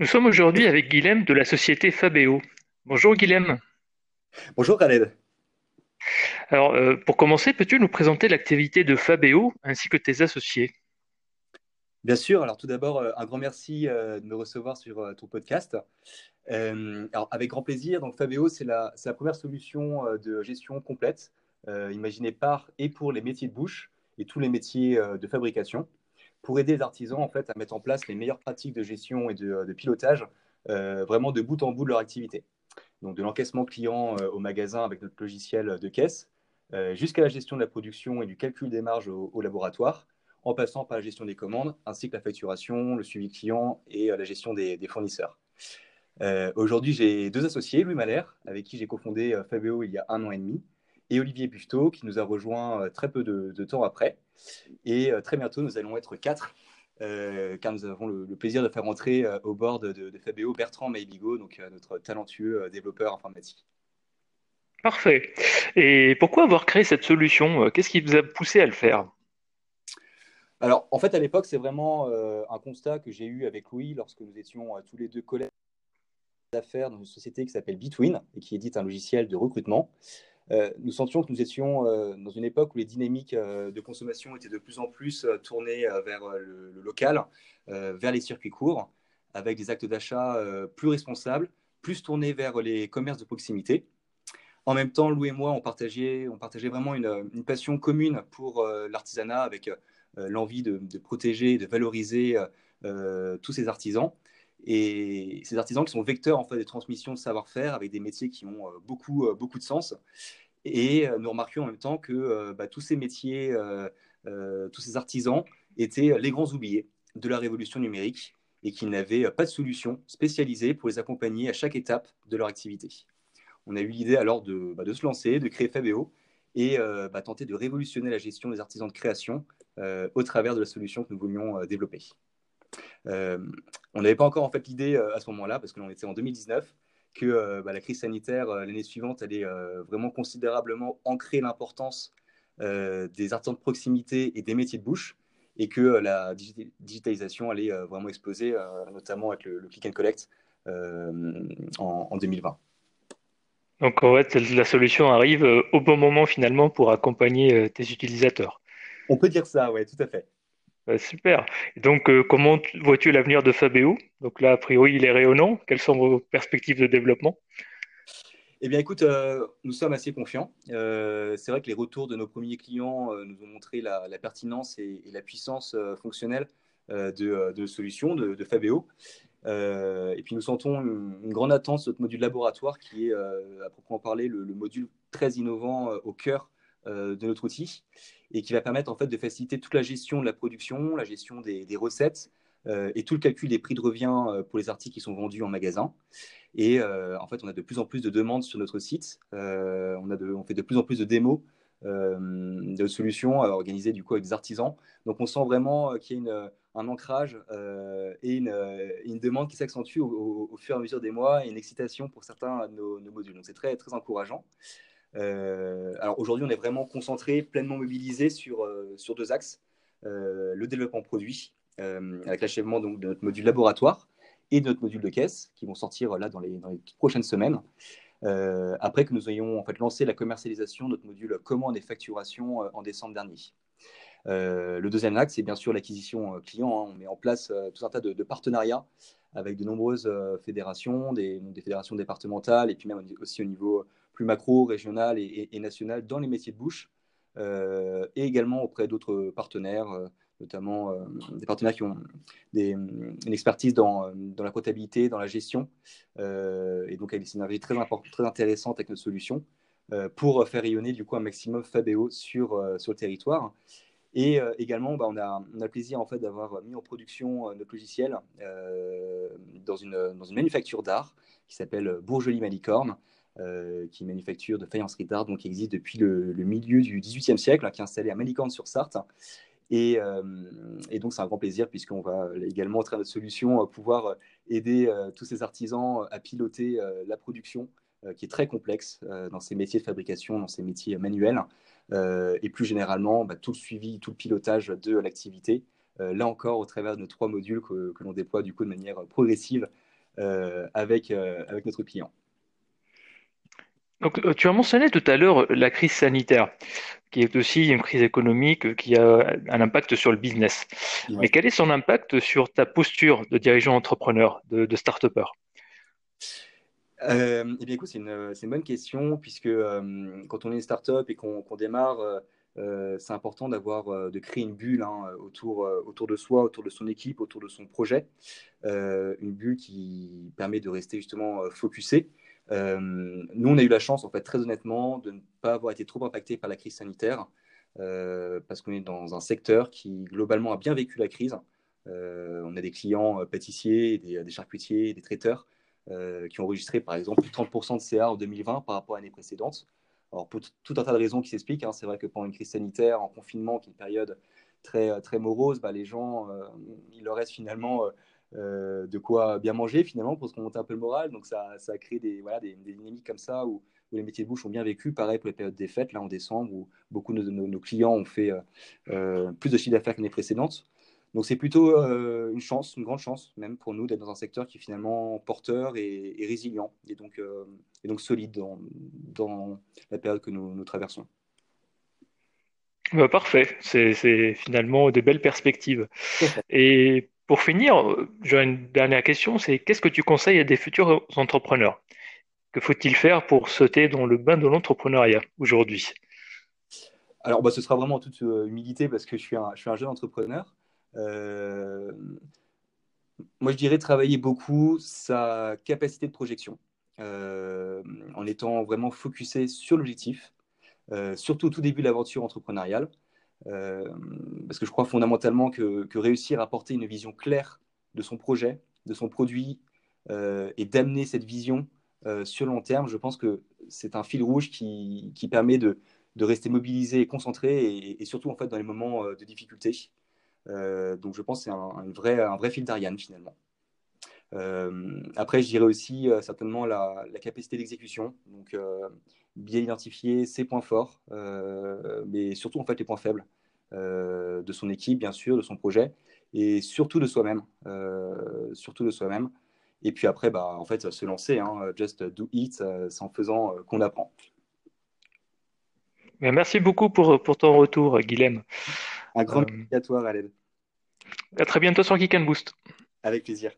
Nous sommes aujourd'hui avec Guilhem de la société Fabéo. Bonjour Guilhem. Bonjour Khaled. Alors, euh, pour commencer, peux-tu nous présenter l'activité de Fabéo ainsi que tes associés? Bien sûr, alors tout d'abord, euh, un grand merci euh, de me recevoir sur ton podcast. Euh, alors, avec grand plaisir, donc Fabéo, c'est la, première solution de gestion complète, euh, imaginée par et pour les métiers de bouche et tous les métiers de fabrication, pour aider les artisans en fait à mettre en place les meilleures pratiques de gestion et de, de pilotage, euh, vraiment de bout en bout de leur activité. Donc de l'encaissement client euh, au magasin avec notre logiciel de caisse, euh, jusqu'à la gestion de la production et du calcul des marges au, laboratoire, en passant par la gestion des commandes, ainsi que la facturation, le suivi client et euh, la gestion des, des fournisseurs. Euh, Aujourd'hui, j'ai deux associés, Louis Malher, avec qui j'ai cofondé euh, Fabio il y a un an et demi, et Olivier Buffetot, qui nous a rejoint euh, très peu de, de temps après. Et euh, très bientôt, nous allons être quatre, euh, car nous avons le, le plaisir de faire entrer euh, au bord de, de, Fabio Bertrand Maïbigo, donc euh, notre talentueux développeur informatique. Parfait. Et pourquoi avoir créé cette solution? Qu'est-ce qui vous a poussé à le faire? Alors, en fait, à l'époque, c'est vraiment un constat que j'ai eu avec Louis lorsque nous étions tous les deux collègues d'affaires dans une société qui s'appelle Between et qui édite un logiciel de recrutement. Euh, nous sentions que nous étions euh, dans une époque où les dynamiques euh, de consommation étaient de plus en plus tournées vers le, local, vers les circuits courts, avec des actes d'achat plus responsables, plus tournés vers les commerces de proximité. En même temps, Lou et moi, on partageait, vraiment une, passion commune pour l'artisanat, avec l'envie de, de, protéger de valoriser tous ces artisans. Et ces artisans qui sont vecteurs en fait, des transmissions de savoir-faire avec des métiers qui ont euh, beaucoup, euh, beaucoup de sens. Et euh, nous remarquions en même temps que bah, tous ces métiers, tous ces artisans étaient les grands oubliés de la révolution numérique et qu'ils n'avaient pas de solution spécialisée pour les accompagner à chaque étape de leur activité. On a eu l'idée alors de, bah, se lancer, de créer Fabio et bah, tenter de révolutionner la gestion des artisans de création au travers de la solution que nous voulions développer. Euh, on n'avait pas encore en fait l'idée euh, à ce moment-là, parce que l'on était en 2019, que euh, bah, la crise sanitaire l'année suivante allait vraiment considérablement ancrer l'importance des artisans de proximité et des métiers de bouche, et que la digi digitalisation allait vraiment exploser, notamment avec le, le, click and collect euh, en, en 2020. Donc en fait, la solution arrive au bon moment finalement pour accompagner tes utilisateurs. On peut dire ça, ouais, tout à fait. Euh, super. Donc, euh, comment vois-tu l'avenir de Fabéo? Donc là, a priori, il est rayonnant. Quelles sont vos perspectives de développement? Eh bien, écoute, euh, nous sommes assez confiants. C'est vrai que les retours de nos premiers clients nous ont montré la, pertinence et, la puissance fonctionnelle de, solutions de. Euh, et puis, nous sentons une, grande attente sur notre module laboratoire qui est, à proprement parler, le, le module très innovant au cœur de notre outil et qui va permettre en fait de faciliter toute la gestion de la production, la gestion des, recettes euh, et tout le calcul des prix de revient euh, pour les articles qui sont vendus en magasin. Et euh, en fait, on a de plus en plus de demandes sur notre site. On, fait de plus en plus de démos de solutions organisées du coup avec des artisans. Donc, on sent vraiment qu'il y a un ancrage et une, demande qui s'accentue au, fur et à mesure des mois et une excitation pour certains de nos, nos modules. Donc, c'est très, très encourageant. Euh, alors aujourd'hui, on est vraiment concentré, pleinement mobilisé sur, euh, sur deux axes. Euh, le développement produit, avec l'achèvement de notre module laboratoire et de notre module de caisse, qui vont sortir là dans les, prochaines semaines. Après que nous ayons en fait lancé la commercialisation de notre module commande et facturation en décembre dernier. Le deuxième axe, c'est bien sûr l'acquisition client. Hein. On met en place tout un tas de, partenariats avec de nombreuses fédérations, des, fédérations départementales et puis même aussi au niveau plus macro, régional et, national dans les métiers de bouche euh, et également auprès d'autres partenaires, euh, notamment euh, des partenaires qui ont une expertise dans, la comptabilité, dans la gestion, et donc avec des synergies très, très intéressantes avec notre solution pour faire rayonner du coup un maximum Fabéo sur, le territoire. Et également, bah, on, a, le plaisir en fait d'avoir mis en production notre logiciel dans, une, dans une manufacture d'art qui s'appelle Bourgeois Malicorne, euh, qui est une manufacture de faïencerie d'art, qui existe depuis le, milieu du XVIIIe siècle, hein, qui est installée à Malicorne-sur-Sarthe. Euh, et, donc, c'est un grand plaisir, puisqu'on va également, à travers notre solution, pouvoir aider euh, tous ces artisans à piloter euh, la production, euh, qui est très complexe dans ces métiers de fabrication, dans ces métiers manuels, et plus généralement, bah, tout le suivi, tout le pilotage de l'activité. là encore, au travers de nos trois modules que, l'on déploie du coup de manière progressive avec notre client. Donc, tu as mentionné tout à l'heure la crise sanitaire, qui est aussi une crise économique qui a un impact sur le business. Mais quel est son impact sur ta posture de dirigeant entrepreneur, de, de start-upper? Euh, eh bien, écoute, c'est une, une, bonne question, puisque euh, quand on est une start-up et qu'on démarre, euh, c'est important d'avoir, de créer une bulle hein, autour, autour de soi, autour de son équipe, autour de son projet. une bulle qui permet de rester justement focusé. Nous, on a eu la chance, en fait, très honnêtement, de ne pas avoir été trop impacté par la crise sanitaire, parce qu'on est dans un secteur qui, globalement, a bien vécu la crise. on a des clients pâtissiers, des, charcutiers, des traiteurs euh, qui ont enregistré par exemple plus de 30% de CA en 2020 par rapport à l'année précédente. Alors pour tout un tas de raisons qui s'expliquent, hein, c'est vrai que pendant une crise sanitaire, en confinement, qui est une période très, très morose, bah, les gens, euh, il leur reste finalement euh, de quoi bien manger finalement pour se remonter un peu le moral. Donc ça, ça a créé des, voilà, des, dynamiques comme ça où, où, les métiers de bouche ont bien vécu. Pareil pour les périodes des fêtes, là en décembre, où beaucoup de nos, nos clients ont fait plus de chiffre d'affaires que l'année précédente. Donc c'est plutôt euh, une chance, une grande chance même pour nous d'être dans un secteur qui est finalement porteur et, résilient et donc, euh, et donc solide dans, dans, la période que nous, nous traversons. Bah, parfait, c'est finalement des belles perspectives. Et pour finir, j'ai une dernière question, c'est qu'est-ce que tu conseilles à des futurs entrepreneurs? Que faut-il faire pour sauter dans le bain de l'entrepreneuriat aujourd'hui? Alors, bah, ce sera vraiment toute euh, humilité parce que je suis un, jeune entrepreneur. Euh, moi, je dirais travailler beaucoup sa capacité de projection euh, en étant vraiment focusé sur l'objectif, surtout au tout début de l'aventure entrepreneuriale. Parce que je crois fondamentalement que, réussir à porter une vision claire de son projet, de son produit, et d'amener cette vision sur le long terme, je pense que c'est un fil rouge qui, permet de, rester mobilisé et concentré, et, surtout en fait dans les moments de difficulté. Euh, donc je pense que c'est un vrai fil d'Ariane finalement. Euh, après, je dirais aussi euh, certainement la, capacité d'exécution. Donc, bien identifier ses points forts, mais surtout en fait les points faibles de son équipe, bien sûr, de son projet, et surtout de soi-même, surtout de soi-même. Et puis après, bah, en fait, se lancer, hein, just do it, c'est en faisant qu'on apprend. Merci beaucoup pour, pour ton retour, Guilhem. Un grand merci à toi, Valed. À très bientôt sur Geek Boost. Avec plaisir.